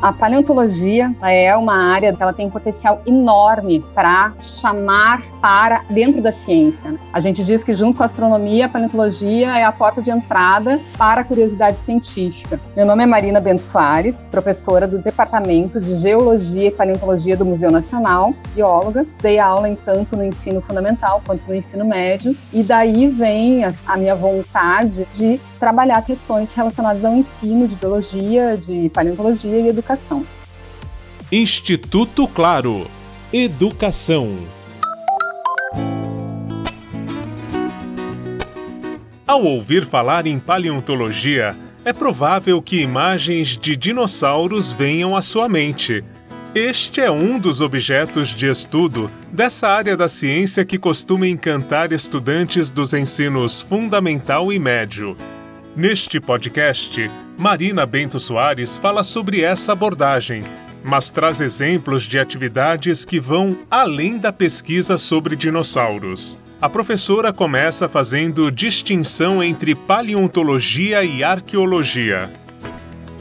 A paleontologia é uma área que ela tem um potencial enorme para chamar para dentro da ciência. A gente diz que junto com a astronomia, a paleontologia é a porta de entrada para a curiosidade científica. Meu nome é Marina Bento Soares, professora do Departamento de Geologia e Paleontologia do Museu Nacional, bióloga. Dei aula em tanto no ensino fundamental quanto no ensino médio e daí vem a minha vontade de trabalhar questões relacionadas ao ensino de biologia, de paleontologia e educação. Instituto Claro. Educação. Ao ouvir falar em paleontologia, é provável que imagens de dinossauros venham à sua mente. Este é um dos objetos de estudo dessa área da ciência que costuma encantar estudantes dos ensinos fundamental e médio. Neste podcast, Marina Bento Soares fala sobre essa abordagem, mas traz exemplos de atividades que vão além da pesquisa sobre dinossauros. A professora começa fazendo distinção entre paleontologia e arqueologia.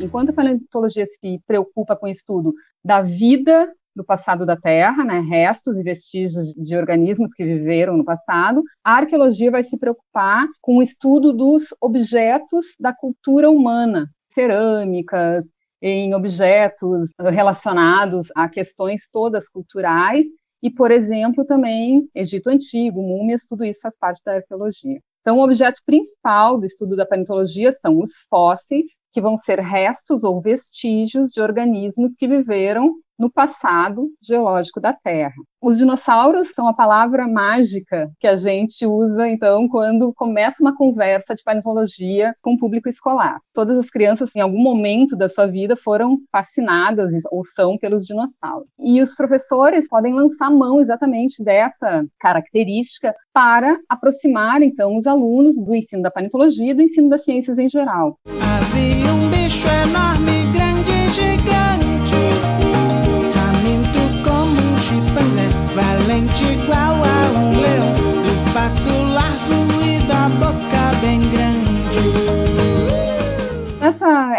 Enquanto a paleontologia se preocupa com o estudo da vida do passado da Terra, né, restos e vestígios de organismos que viveram no passado, a arqueologia vai se preocupar com o estudo dos objetos da cultura humana, cerâmicas, em objetos relacionados a questões todas culturais e, por exemplo, também Egito Antigo, múmias, tudo isso faz parte da arqueologia. Então, o objeto principal do estudo da paleontologia são os fósseis, que vão ser restos ou vestígios de organismos que viveram no passado geológico da Terra. Os dinossauros são a palavra mágica que a gente usa, então, quando começa uma conversa de paleontologia com o público escolar. Todas as crianças, em algum momento da sua vida, foram fascinadas ou são pelos dinossauros. E os professores podem lançar mão exatamente dessa característica para aproximar, então, os alunos do ensino da paleontologia e do ensino das ciências em geral. Havia um bicho enorme,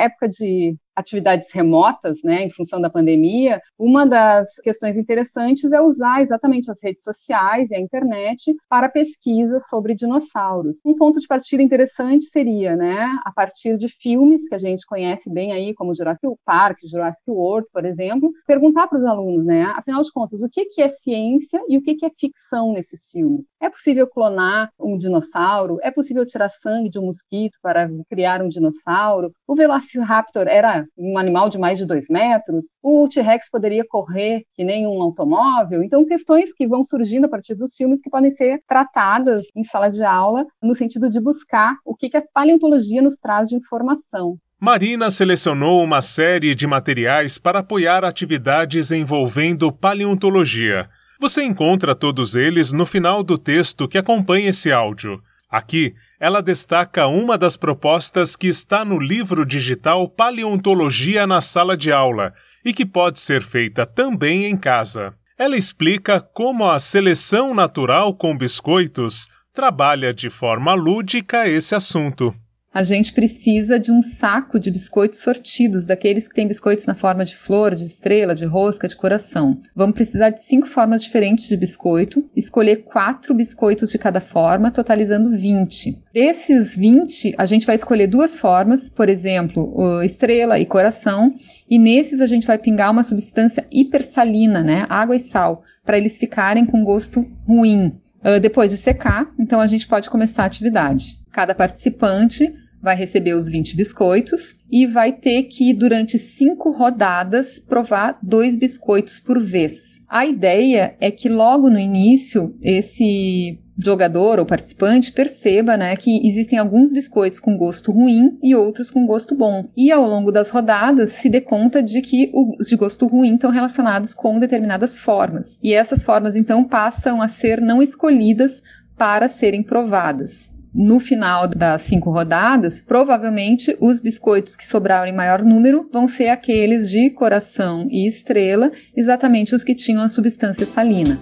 I de atividades remotas, né, em função da pandemia, uma das questões interessantes é usar exatamente as redes sociais e a internet para pesquisa sobre dinossauros. Um ponto de partida interessante seria, né, a partir de filmes que a gente conhece bem aí, como Jurassic Park, Jurassic World, por exemplo, perguntar para os alunos, né, afinal de contas, o que, que é ciência e o que, que é ficção nesses filmes? É possível clonar um dinossauro? É possível tirar sangue de um mosquito para criar um dinossauro? O Velociraptor era um animal de mais de dois metros, o T-Rex poderia correr que nem um automóvel. Então, questões que vão surgindo a partir dos filmes que podem ser tratadas em sala de aula, no sentido de buscar o que, que a paleontologia nos traz de informação. Marina selecionou uma série de materiais para apoiar atividades envolvendo paleontologia. Você encontra todos eles no final do texto que acompanha esse áudio. Aqui, ela destaca uma das propostas que está no livro digital Paleontologia na Sala de Aula e que pode ser feita também em casa. Ela explica como a seleção natural com biscoitos trabalha de forma lúdica esse assunto a gente precisa de um saco de biscoitos sortidos, daqueles que têm biscoitos na forma de flor, de estrela, de rosca, de coração. Vamos precisar de cinco formas diferentes de biscoito, escolher quatro biscoitos de cada forma, totalizando 20. Desses 20, a gente vai escolher duas formas, por exemplo, estrela e coração, e nesses a gente vai pingar uma substância hipersalina, né, água e sal, para eles ficarem com gosto ruim. Uh, depois de secar, então a gente pode começar a atividade. Cada participante vai receber os 20 biscoitos e vai ter que, durante cinco rodadas, provar dois biscoitos por vez. A ideia é que logo no início, esse jogador ou participante perceba né, que existem alguns biscoitos com gosto ruim e outros com gosto bom. E ao longo das rodadas se dê conta de que os de gosto ruim estão relacionados com determinadas formas. E essas formas então passam a ser não escolhidas para serem provadas no final das cinco rodadas, provavelmente os biscoitos que sobraram em maior número vão ser aqueles de coração e estrela, exatamente os que tinham a substância salina.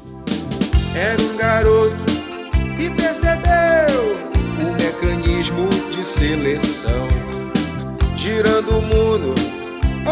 Era um garoto que percebeu o mecanismo de seleção, girando o mundo,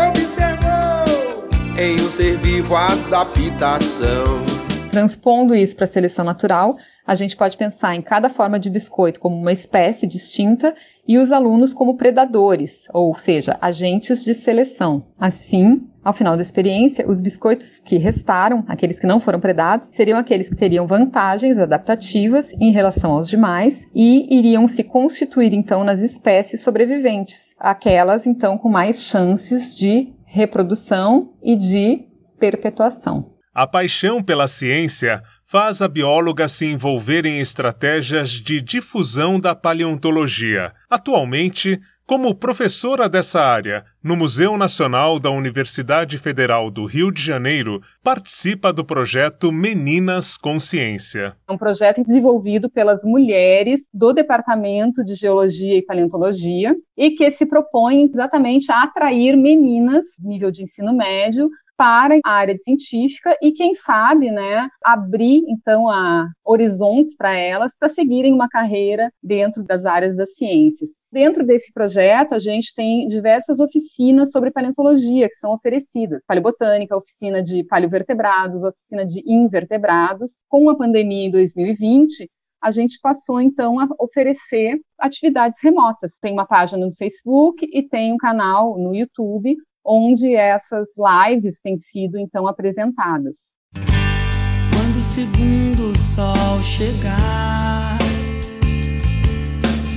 observou em um ser vivo a adaptação. Transpondo isso para a seleção natural, a gente pode pensar em cada forma de biscoito como uma espécie distinta e os alunos como predadores, ou seja, agentes de seleção. Assim, ao final da experiência, os biscoitos que restaram, aqueles que não foram predados, seriam aqueles que teriam vantagens adaptativas em relação aos demais e iriam se constituir então nas espécies sobreviventes, aquelas então com mais chances de reprodução e de perpetuação. A paixão pela ciência faz a bióloga se envolver em estratégias de difusão da paleontologia. Atualmente, como professora dessa área no Museu Nacional da Universidade Federal do Rio de Janeiro, participa do projeto Meninas Consciência. É um projeto desenvolvido pelas mulheres do Departamento de Geologia e Paleontologia e que se propõe exatamente a atrair meninas, nível de ensino médio, para a área científica e, quem sabe, né, abrir, então, a horizontes para elas para seguirem uma carreira dentro das áreas das ciências. Dentro desse projeto, a gente tem diversas oficinas sobre paleontologia que são oferecidas. Paleobotânica, oficina de paleovertebrados, oficina de invertebrados. Com a pandemia em 2020, a gente passou então a oferecer atividades remotas. Tem uma página no Facebook e tem um canal no YouTube onde essas lives têm sido então apresentadas. Quando o segundo sol chegar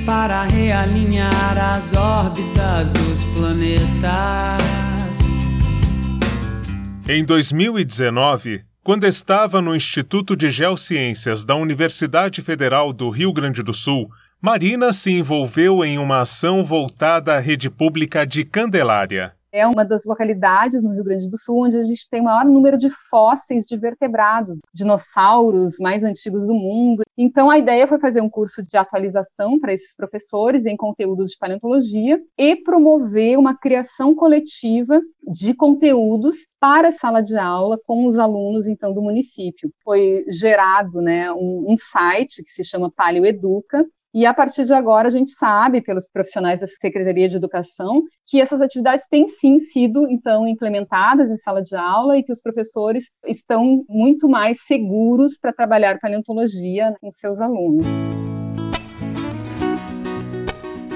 para realinhar as órbitas dos planetas. Em 2019, quando estava no Instituto de Geociências da Universidade Federal do Rio Grande do Sul, Marina se envolveu em uma ação voltada à rede pública de Candelária é uma das localidades no Rio Grande do Sul onde a gente tem o maior número de fósseis de vertebrados, dinossauros mais antigos do mundo. Então a ideia foi fazer um curso de atualização para esses professores em conteúdos de paleontologia e promover uma criação coletiva de conteúdos para a sala de aula com os alunos então do município. Foi gerado, né, um, um site que se chama Paleoeduca, e a partir de agora, a gente sabe, pelos profissionais da Secretaria de Educação, que essas atividades têm sim sido, então, implementadas em sala de aula e que os professores estão muito mais seguros para trabalhar paleontologia com seus alunos.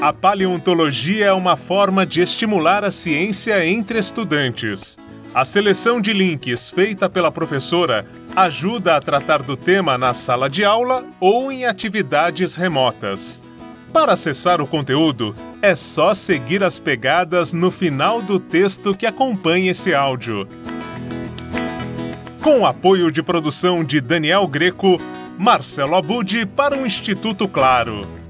A paleontologia é uma forma de estimular a ciência entre estudantes. A seleção de links feita pela professora ajuda a tratar do tema na sala de aula ou em atividades remotas. Para acessar o conteúdo, é só seguir as pegadas no final do texto que acompanha esse áudio. Com apoio de produção de Daniel Greco, Marcelo Abud para o Instituto Claro.